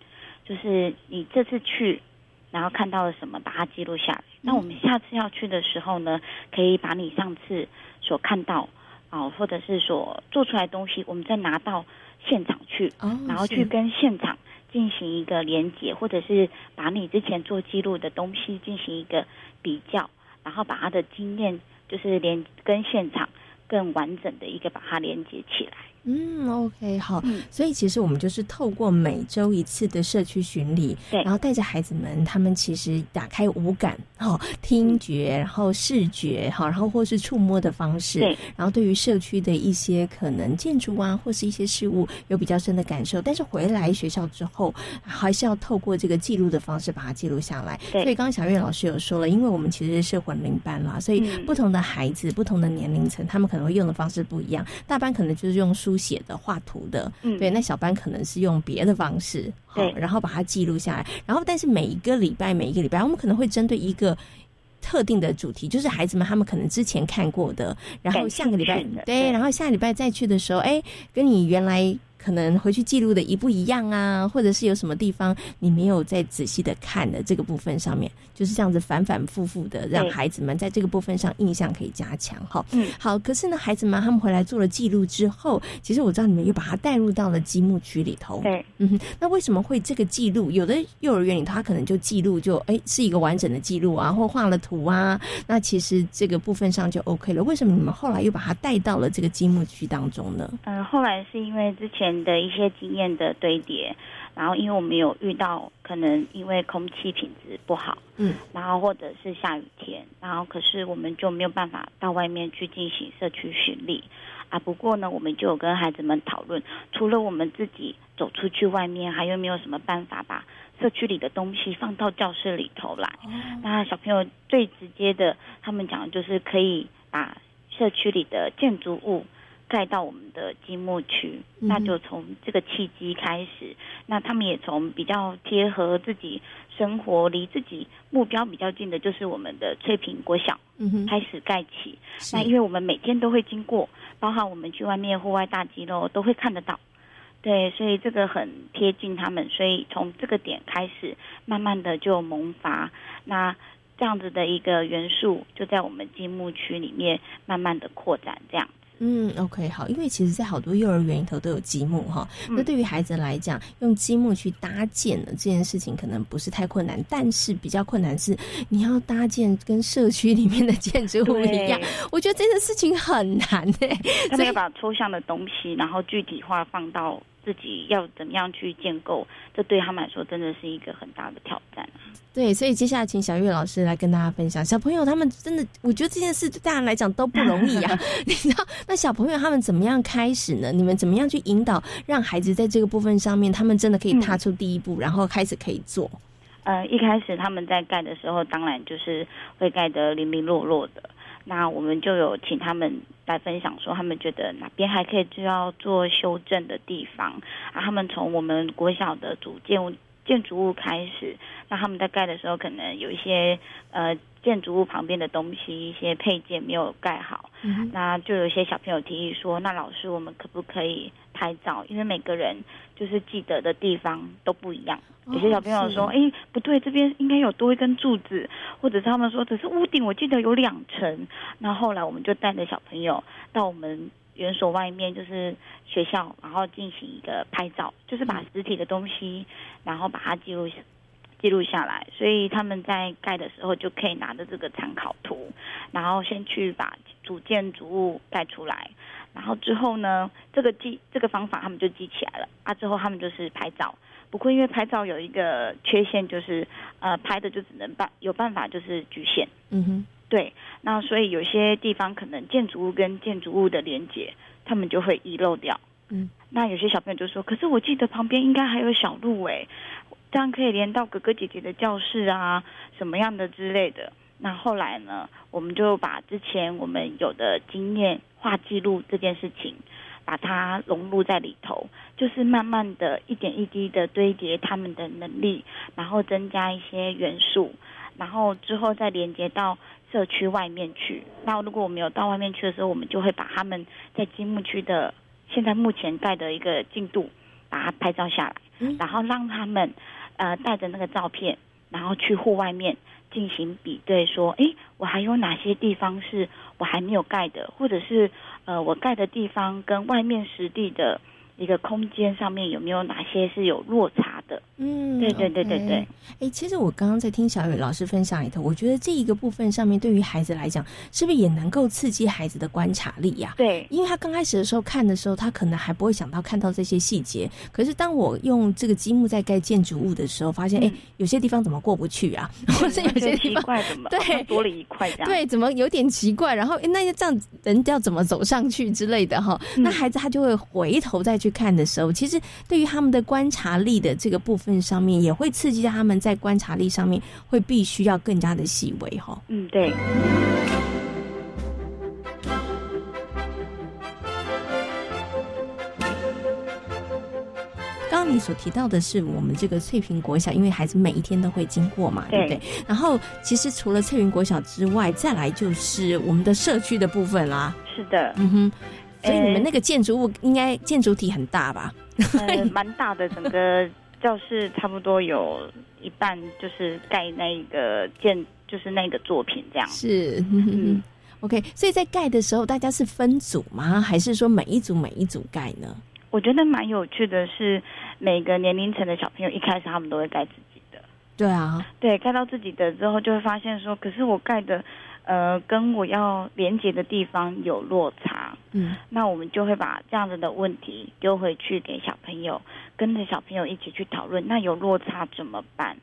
就是你这次去。然后看到了什么，把它记录下来。那我们下次要去的时候呢，可以把你上次所看到，哦，或者是所做出来东西，我们再拿到现场去，然后去跟现场进行一个连接，或者是把你之前做记录的东西进行一个比较，然后把他的经验就是连跟现场更完整的一个把它连接起来。嗯，OK，好，所以其实我们就是透过每周一次的社区巡礼，对，然后带着孩子们，他们其实打开五感，哈，听觉，然后视觉，哈，然后或是触摸的方式，对，然后对于社区的一些可能建筑啊，或是一些事物有比较深的感受，但是回来学校之后，还是要透过这个记录的方式把它记录下来。对，所以刚刚小月老师有说了，因为我们其实是混龄班啦，所以不同的孩子、不同的年龄层，他们可能会用的方式不一样。大班可能就是用书。书写的、画图的，嗯，对，那小班可能是用别的方式，好，然后把它记录下来。然后，但是每一个礼拜、每一个礼拜，我们可能会针对一个特定的主题，就是孩子们他们可能之前看过的，然后下个礼拜对，然后下礼拜再去的时候，哎，跟你原来。可能回去记录的一不一样啊，或者是有什么地方你没有再仔细的看的这个部分上面，就是这样子反反复复的让孩子们在这个部分上印象可以加强哈。嗯，好，可是呢，孩子们他们回来做了记录之后，其实我知道你们又把它带入到了积木区里头。对，嗯哼，那为什么会这个记录？有的幼儿园里头他可能就记录就哎是一个完整的记录啊，或画了图啊，那其实这个部分上就 OK 了。为什么你们后来又把它带到了这个积木区当中呢？嗯，后来是因为之前。的一些经验的堆叠，然后因为我们有遇到可能因为空气品质不好，嗯，然后或者是下雨天，然后可是我们就没有办法到外面去进行社区巡礼啊。不过呢，我们就有跟孩子们讨论，除了我们自己走出去外面，还有没有什么办法把社区里的东西放到教室里头来？那小朋友最直接的，他们讲的就是可以把社区里的建筑物。盖到我们的积木区，那就从这个契机开始。那他们也从比较贴合自己生活、离自己目标比较近的，就是我们的翠屏国小开始盖起。那因为我们每天都会经过，包含我们去外面户外大肌肉都会看得到，对，所以这个很贴近他们。所以从这个点开始，慢慢的就萌发。那这样子的一个元素，就在我们积木区里面慢慢的扩展，这样。嗯，OK，好，因为其实，在好多幼儿园里头都有积木哈。那对于孩子来讲，用积木去搭建的这件事情，可能不是太困难，但是比较困难是你要搭建跟社区里面的建筑物一样。我觉得这件事情很难诶。他们要把抽象的东西，然后具体化放到。自己要怎么样去建构，这对他们来说真的是一个很大的挑战。对，所以接下来请小月老师来跟大家分享，小朋友他们真的，我觉得这件事对大人来讲都不容易啊。你知道，那小朋友他们怎么样开始呢？你们怎么样去引导，让孩子在这个部分上面，他们真的可以踏出第一步，然后开始可以做？呃，一开始他们在盖的时候，当然就是会盖得零零落落的。那我们就有请他们来分享，说他们觉得哪边还可以就要做修正的地方啊。他们从我们国小的主建建筑物开始，那他们在盖的时候，可能有一些呃建筑物旁边的东西，一些配件没有盖好，那就有些小朋友提议说，那老师我们可不可以拍照？因为每个人就是记得的地方都不一样。有些小朋友说：“哎，不对，这边应该有多一根柱子，或者是他们说只是屋顶，我记得有两层。”那后来我们就带着小朋友到我们园所外面，就是学校，然后进行一个拍照，就是把实体的东西，然后把它记录记录下来。所以他们在盖的时候就可以拿着这个参考图，然后先去把主建筑物盖出来，然后之后呢，这个记这个方法他们就记起来了啊。之后他们就是拍照。不过，因为拍照有一个缺陷，就是呃，拍的就只能办有办法就是局限。嗯哼，对。那所以有些地方可能建筑物跟建筑物的连接，他们就会遗漏掉。嗯，那有些小朋友就说：“可是我记得旁边应该还有小路诶，这样可以连到哥哥姐姐的教室啊，什么样的之类的。”那后来呢，我们就把之前我们有的经验画记录这件事情。把它融入在里头，就是慢慢的一点一滴的堆叠他们的能力，然后增加一些元素，然后之后再连接到社区外面去。那如果我们有到外面去的时候，我们就会把他们在积木区的现在目前盖的一个进度，把它拍照下来，然后让他们呃带着那个照片，然后去户外面进行比对，说，哎，我还有哪些地方是我还没有盖的，或者是。呃，我盖的地方跟外面实地的一个空间上面有没有哪些是有落差的？嗯，对对对对对。哎，其实我刚刚在听小雨老师分享里头，我觉得这一个部分上面对于孩子来讲，是不是也能够刺激孩子的观察力呀？对，因为他刚开始的时候看的时候，他可能还不会想到看到这些细节。可是当我用这个积木在盖建筑物的时候，发现哎，有些地方怎么过不去啊？或 者有些地方怎么对多了一块这样？对，怎么有点奇怪？然后哎，那这样人要怎么走上去之类的哈？那孩子他就会回头再去看的时候，其实对于他们的观察力的这个部分上面。也会刺激他们在观察力上面会必须要更加的细微哈。嗯，对。刚刚你所提到的是我们这个翠屏国小，因为孩子每一天都会经过嘛，对不对？然后其实除了翠屏国小之外，再来就是我们的社区的部分啦。是的，嗯哼。所以你们那个建筑物应该建筑体很大吧？呃，蛮大的，整个 教室差不多有一半就是盖那个建，就是那个作品这样。是，嗯，OK。所以在盖的时候，大家是分组吗？还是说每一组每一组盖呢？我觉得蛮有趣的是，每个年龄层的小朋友一开始他们都会盖自己的。对啊，对，盖到自己的之后，就会发现说，可是我盖的。呃，跟我要连接的地方有落差，嗯，那我们就会把这样子的问题丢回去给小朋友，跟着小朋友一起去讨论。那有落差怎么办？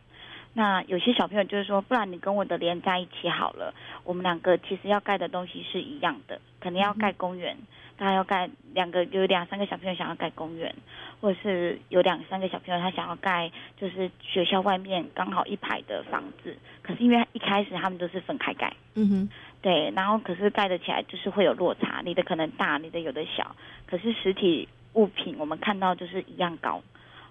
那有些小朋友就是说，不然你跟我的连在一起好了，我们两个其实要盖的东西是一样的，肯定要盖公园。大家要盖两个，有两三个小朋友想要盖公园，或者是有两三个小朋友他想要盖，就是学校外面刚好一排的房子。可是因为一开始他们都是分开盖，嗯哼，对，然后可是盖得起来就是会有落差，你的可能大，你的有的小。可是实体物品我们看到就是一样高，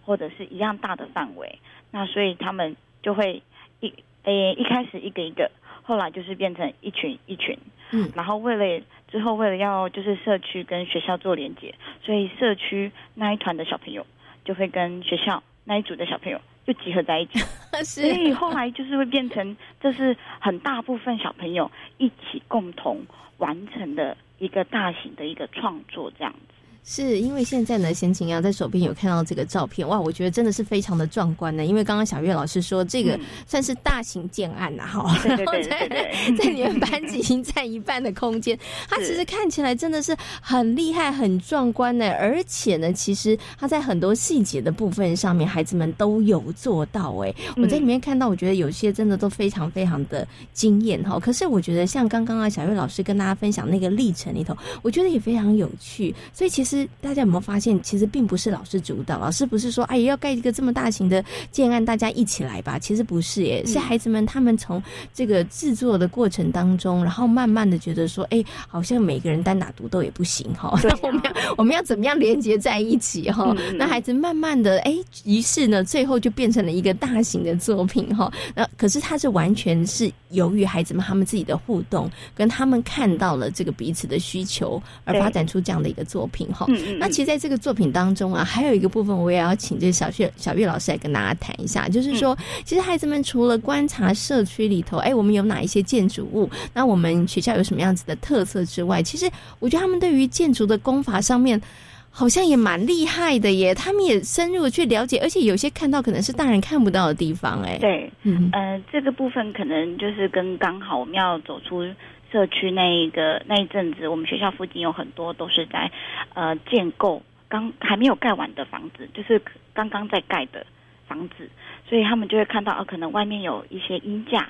或者是一样大的范围，那所以他们就会一诶一开始一个一个，后来就是变成一群一群，嗯，然后为了。之后，为了要就是社区跟学校做连接，所以社区那一团的小朋友就会跟学校那一组的小朋友就集合在一起，所以后来就是会变成这是很大部分小朋友一起共同完成的一个大型的一个创作这样子。是因为现在呢，贤琴啊在手边有看到这个照片，哇，我觉得真的是非常的壮观呢。因为刚刚小月老师说，这个算是大型建案呐，哈，然后在 在你们班级已经占一半的空间，它其实看起来真的是很厉害、很壮观呢。而且呢，其实它在很多细节的部分上面，孩子们都有做到。哎，我在里面看到，我觉得有些真的都非常非常的惊艳哈。可是我觉得像刚刚啊，小月老师跟大家分享那个历程里头，我觉得也非常有趣。所以其实。大家有没有发现，其实并不是老师主导，老师不是说，哎，要盖一个这么大型的建案，大家一起来吧？其实不是，耶，是孩子们他们从这个制作的过程当中，然后慢慢的觉得说，哎，好像每个人单打独斗也不行哈，那我们要我们要怎么样连接在一起哈？那孩子慢慢的，哎，于是呢，最后就变成了一个大型的作品哈。那可是它是完全是由于孩子们他们自己的互动，跟他们看到了这个彼此的需求而发展出这样的一个作品哈。那其实在这个作品当中啊，还有一个部分，我也要请这小月小月老师来跟大家谈一下，就是说，其实孩子们除了观察社区里头，哎，我们有哪一些建筑物，那我们学校有什么样子的特色之外，其实我觉得他们对于建筑的功法上面，好像也蛮厉害的耶。他们也深入去了解，而且有些看到可能是大人看不到的地方，哎，对，嗯，呃，这个部分可能就是跟刚好我们要走出。社区那一个那一阵子，我们学校附近有很多都是在呃建构刚还没有盖完的房子，就是刚刚在盖的房子，所以他们就会看到啊，可能外面有一些衣架，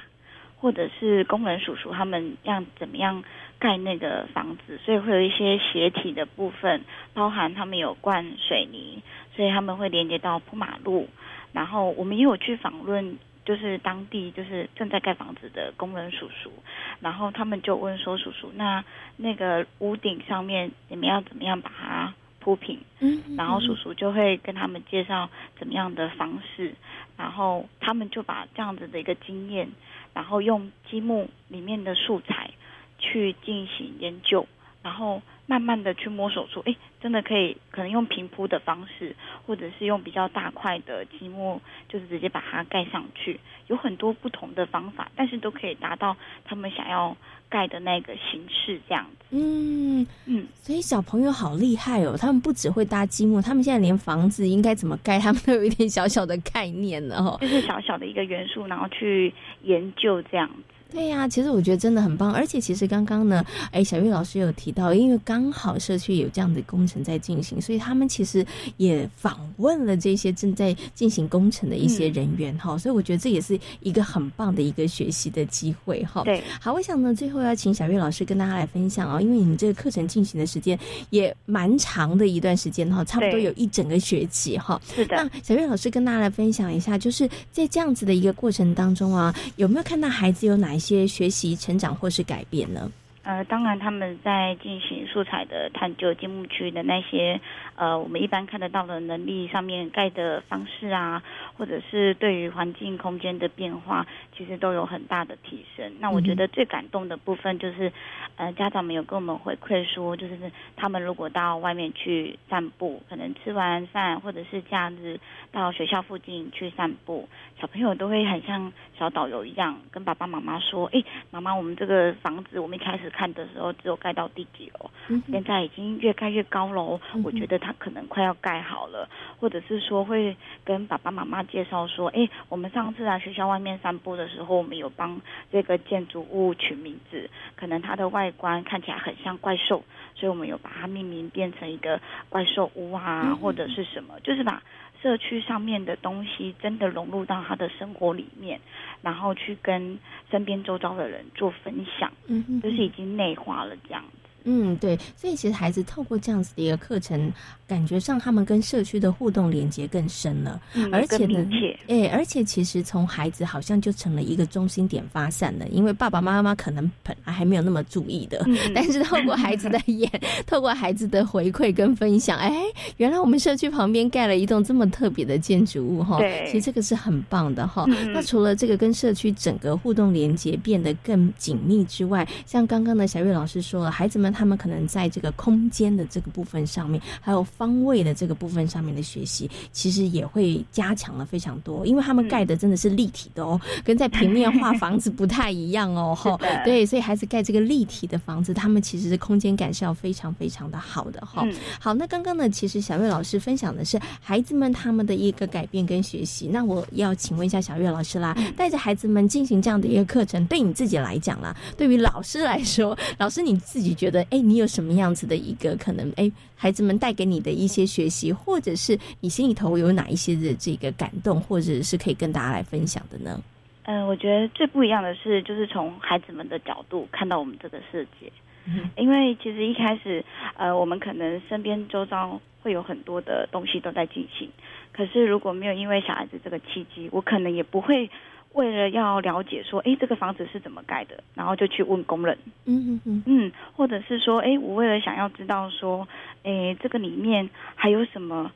或者是工人叔叔他们要怎么样盖那个房子，所以会有一些斜体的部分，包含他们有灌水泥，所以他们会连接到铺马路，然后我们也有去访问。就是当地就是正在盖房子的工人叔叔，然后他们就问说：“叔叔，那那个屋顶上面你们要怎么样把它铺平？”嗯，然后叔叔就会跟他们介绍怎么样的方式，然后他们就把这样子的一个经验，然后用积木里面的素材去进行研究，然后。慢慢的去摸索出，哎，真的可以，可能用平铺的方式，或者是用比较大块的积木，就是直接把它盖上去，有很多不同的方法，但是都可以达到他们想要盖的那个形式，这样子。嗯嗯，所以小朋友好厉害哦，他们不只会搭积木，他们现在连房子应该怎么盖，他们都有一点小小的概念了哈。就是小小的一个元素，然后去研究这样子。对呀，其实我觉得真的很棒，而且其实刚刚呢，哎，小月老师有提到，因为刚好社区有这样的工程在进行，所以他们其实也访问了这些正在进行工程的一些人员哈，所以我觉得这也是一个很棒的一个学习的机会哈。对，好，我想呢，最后要请小月老师跟大家来分享哦，因为你们这个课程进行的时间也蛮长的一段时间哈，差不多有一整个学期哈。是的，那小月老师跟大家来分享一下，就是在这样子的一个过程当中啊，有没有看到孩子有哪？一些学习成长或是改变呢？呃，当然，他们在进行素材的探究、积木区的那些，呃，我们一般看得到的能力上面盖的方式啊，或者是对于环境空间的变化，其实都有很大的提升。那我觉得最感动的部分就是，呃，家长们有跟我们回馈说，就是他们如果到外面去散步，可能吃完饭或者是假日到学校附近去散步，小朋友都会很像小导游一样，跟爸爸妈妈说：“哎，妈妈，我们这个房子，我们一开始。”看的时候只有盖到第几楼，现在已经越盖越高楼。我觉得它可能快要盖好了，或者是说会跟爸爸妈妈介绍说：“哎，我们上次来学校外面散步的时候，我们有帮这个建筑物取名字，可能它的外观看起来很像怪兽，所以我们有把它命名变成一个怪兽屋啊，或者是什么，就是把。”社区上面的东西真的融入到他的生活里面，然后去跟身边周遭的人做分享，嗯，就是已经内化了这样。嗯，对，所以其实孩子透过这样子的一个课程，感觉上他们跟社区的互动连接更深了，而且呢，哎，而且其实从孩子好像就成了一个中心点发散了，因为爸爸妈妈可能本来还没有那么注意的，但是透过孩子的 眼，透过孩子的回馈跟分享，哎，原来我们社区旁边盖了一栋这么特别的建筑物哈，对，其实这个是很棒的哈。那除了这个跟社区整个互动连接变得更紧密之外，像刚刚的小月老师说了，孩子们。他们可能在这个空间的这个部分上面，还有方位的这个部分上面的学习，其实也会加强了非常多。因为他们盖的真的是立体的哦，跟在平面画房子不太一样哦。哈，对，所以孩子盖这个立体的房子，他们其实是空间感是要非常非常的好的哈。好，那刚刚呢，其实小月老师分享的是孩子们他们的一个改变跟学习。那我要请问一下小月老师啦，带着孩子们进行这样的一个课程，对你自己来讲啦，对于老师来说，老师你自己觉得？哎，你有什么样子的一个可能？哎，孩子们带给你的一些学习，或者是你心里头有哪一些的这个感动，或者是可以跟大家来分享的呢？嗯，我觉得最不一样的是，就是从孩子们的角度看到我们这个世界。嗯，因为其实一开始，呃，我们可能身边周遭会有很多的东西都在进行，可是如果没有因为小孩子这个契机，我可能也不会。为了要了解说，哎，这个房子是怎么盖的，然后就去问工人，嗯嗯嗯，或者是说，哎，我为了想要知道说，哎，这个里面还有什么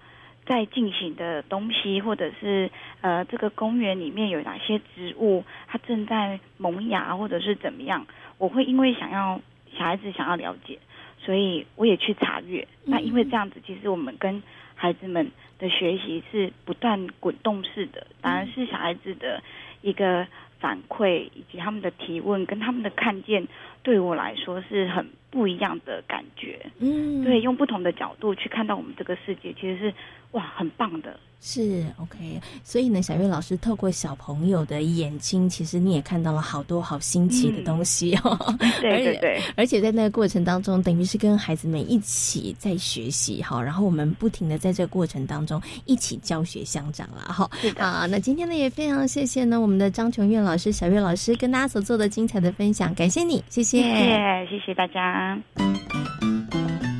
在进行的东西，或者是呃，这个公园里面有哪些植物它正在萌芽，或者是怎么样，我会因为想要小孩子想要了解，所以我也去查阅。那因为这样子，其实我们跟孩子们的学习是不断滚动式的，当然是小孩子的。一个反馈以及他们的提问跟他们的看见，对我来说是很不一样的感觉。嗯，对，用不同的角度去看到我们这个世界，其实是哇，很棒的。是 OK，所以呢，小月老师透过小朋友的眼睛，其实你也看到了好多好新奇的东西 哦。对对对，而且在那个过程当中，等于是跟孩子们一起在学习哈，然后我们不停的在这个过程当中一起教学相长了哈。啊，那今天呢也非常谢谢呢我们的张琼月老师、小月老师跟大家所做的精彩的分享，感谢你，谢谢，谢谢，谢谢大家。嗯。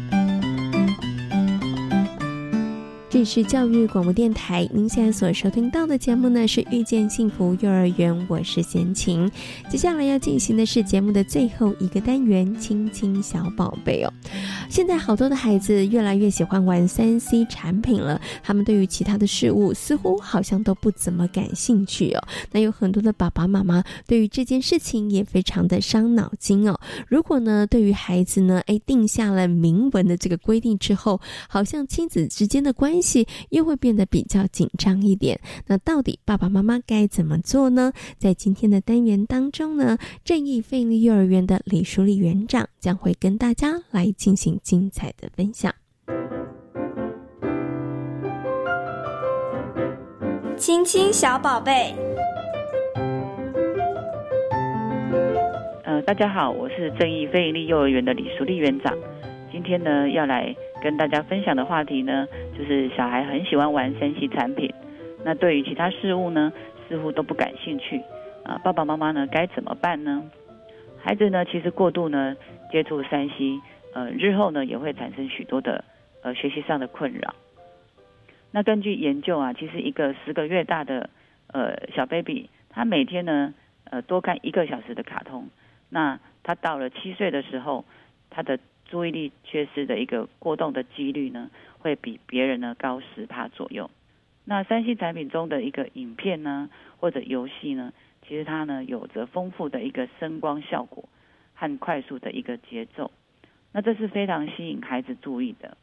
这里是教育广播电台，您现在所收听到的节目呢是遇见幸福幼儿园，我是贤琴。接下来要进行的是节目的最后一个单元——亲亲小宝贝哦。现在好多的孩子越来越喜欢玩三 C 产品了，他们对于其他的事物似乎好像都不怎么感兴趣哦。那有很多的爸爸妈妈对于这件事情也非常的伤脑筋哦。如果呢，对于孩子呢，哎，定下了明文的这个规定之后，好像亲子之间的关系。又会变得比较紧张一点。那到底爸爸妈妈该怎么做呢？在今天的单元当中呢，正义费力幼儿园的李淑丽园长将会跟大家来进行精彩的分享。亲亲小宝贝，呃，大家好，我是正义非营利幼儿园的李淑丽园长。今天呢，要来跟大家分享的话题呢。就是小孩很喜欢玩三 C 产品，那对于其他事物呢，似乎都不感兴趣啊。爸爸妈妈呢，该怎么办呢？孩子呢，其实过度呢接触三 C，呃，日后呢也会产生许多的呃学习上的困扰。那根据研究啊，其实一个十个月大的呃小 baby，他每天呢呃多看一个小时的卡通，那他到了七岁的时候，他的注意力缺失的一个过动的几率呢，会比别人呢高十帕左右。那三 C 产品中的一个影片呢，或者游戏呢，其实它呢有着丰富的一个声光效果和快速的一个节奏，那这是非常吸引孩子注意的。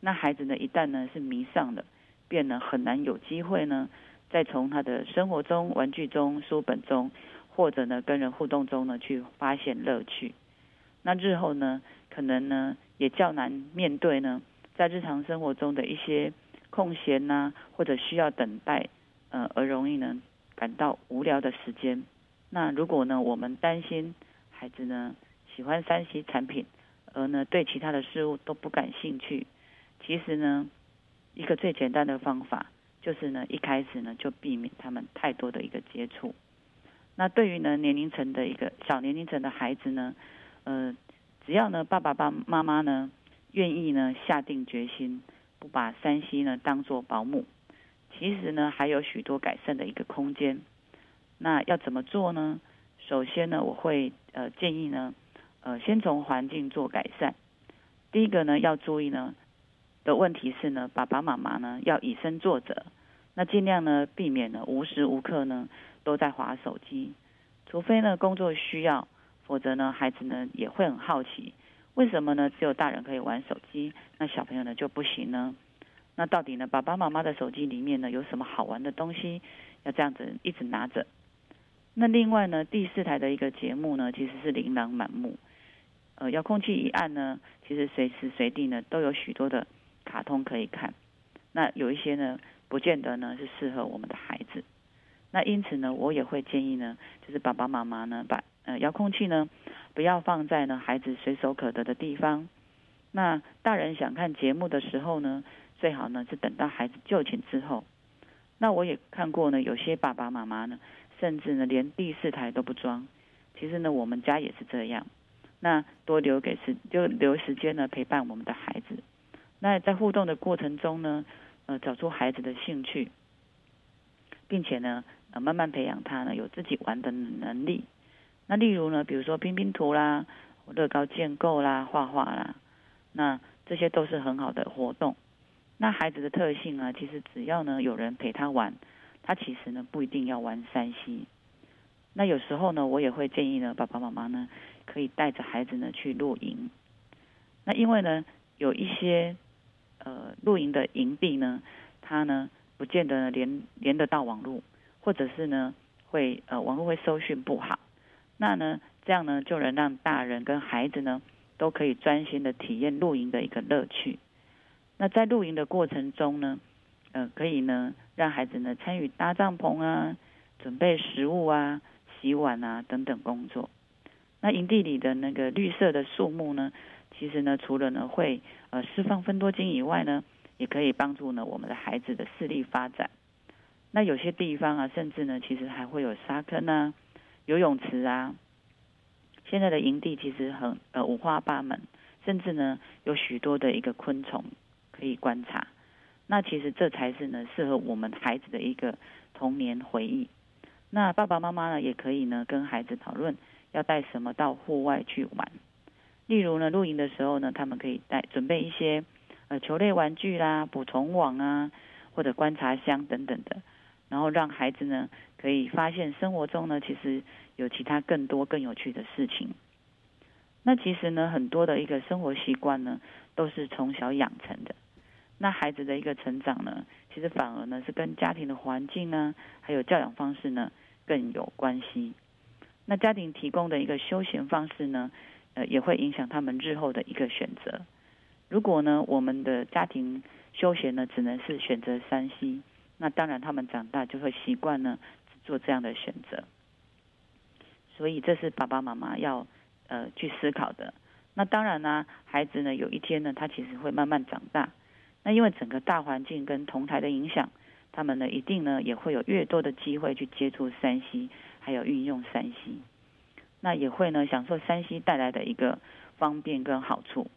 那孩子呢一旦呢是迷上了，便呢很难有机会呢再从他的生活中、玩具中、书本中，或者呢跟人互动中呢去发现乐趣。那日后呢可能呢也较难面对呢在日常生活中的一些。空闲呐，或者需要等待，呃，而容易呢感到无聊的时间。那如果呢，我们担心孩子呢喜欢三 C 产品，而呢对其他的事物都不感兴趣，其实呢，一个最简单的方法就是呢一开始呢就避免他们太多的一个接触。那对于呢年龄层的一个小年龄层的孩子呢，呃，只要呢爸爸爸妈妈呢愿意呢下定决心。不把山西呢当做保姆，其实呢还有许多改善的一个空间。那要怎么做呢？首先呢，我会呃建议呢，呃先从环境做改善。第一个呢要注意呢的问题是呢，爸爸妈妈呢要以身作则，那尽量呢避免呢无时无刻呢都在划手机，除非呢工作需要，否则呢孩子呢也会很好奇。为什么呢？只有大人可以玩手机，那小朋友呢就不行呢？那到底呢？爸爸妈妈的手机里面呢有什么好玩的东西？要这样子一直拿着？那另外呢，第四台的一个节目呢，其实是琳琅满目。呃，遥控器一按呢，其实随时随地呢都有许多的卡通可以看。那有一些呢，不见得呢是适合我们的孩子。那因此呢，我也会建议呢，就是爸爸妈妈呢把呃遥控器呢。不要放在呢孩子随手可得的地方。那大人想看节目的时候呢，最好呢是等到孩子就寝之后。那我也看过呢，有些爸爸妈妈呢，甚至呢连第四台都不装。其实呢，我们家也是这样。那多留给时就留时间呢陪伴我们的孩子。那在互动的过程中呢，呃，找出孩子的兴趣，并且呢，呃，慢慢培养他呢有自己玩的能力。那例如呢，比如说拼拼图啦、乐高建构啦、画画啦，那这些都是很好的活动。那孩子的特性啊，其实只要呢有人陪他玩，他其实呢不一定要玩山西。那有时候呢，我也会建议呢，爸爸妈妈呢可以带着孩子呢去露营。那因为呢，有一些呃露营的营地呢，它呢不见得连连得到网络，或者是呢会呃网络会收讯不好。那呢，这样呢就能让大人跟孩子呢都可以专心的体验露营的一个乐趣。那在露营的过程中呢，呃，可以呢让孩子呢参与搭帐篷啊、准备食物啊、洗碗啊等等工作。那营地里的那个绿色的树木呢，其实呢除了呢会呃释放分多精以外呢，也可以帮助呢我们的孩子的视力发展。那有些地方啊，甚至呢其实还会有沙坑啊。游泳池啊，现在的营地其实很呃五花八门，甚至呢有许多的一个昆虫可以观察。那其实这才是呢适合我们孩子的一个童年回忆。那爸爸妈妈呢也可以呢跟孩子讨论要带什么到户外去玩。例如呢露营的时候呢，他们可以带准备一些呃球类玩具啦、捕虫网啊，或者观察箱等等的。然后让孩子呢，可以发现生活中呢，其实有其他更多更有趣的事情。那其实呢，很多的一个生活习惯呢，都是从小养成的。那孩子的一个成长呢，其实反而呢，是跟家庭的环境呢，还有教养方式呢，更有关系。那家庭提供的一个休闲方式呢，呃，也会影响他们日后的一个选择。如果呢，我们的家庭休闲呢，只能是选择山西。那当然，他们长大就会习惯呢做这样的选择，所以这是爸爸妈妈要呃去思考的。那当然呢，孩子呢有一天呢，他其实会慢慢长大。那因为整个大环境跟同台的影响，他们呢一定呢也会有越多的机会去接触山西，还有运用山西。那也会呢享受山西带来的一个方便跟好处。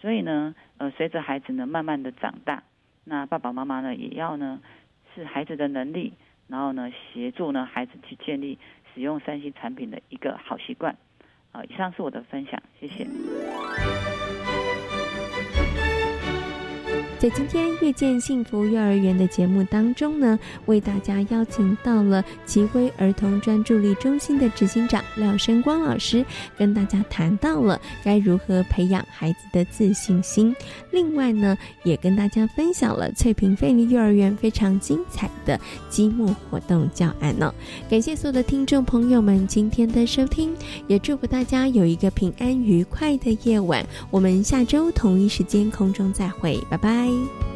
所以呢，呃，随着孩子呢慢慢的长大，那爸爸妈妈呢也要呢。是孩子的能力，然后呢，协助呢孩子去建立使用三星产品的一个好习惯，啊，以上是我的分享，谢谢。在今天遇见幸福幼儿园的节目当中呢，为大家邀请到了奇威儿童专注力中心的执行长廖生光老师，跟大家谈到了该如何培养孩子的自信心。另外呢，也跟大家分享了翠屏费力幼儿园非常精彩的积木活动教案呢。感谢所有的听众朋友们今天的收听，也祝福大家有一个平安愉快的夜晚。我们下周同一时间空中再会，拜拜。Bye.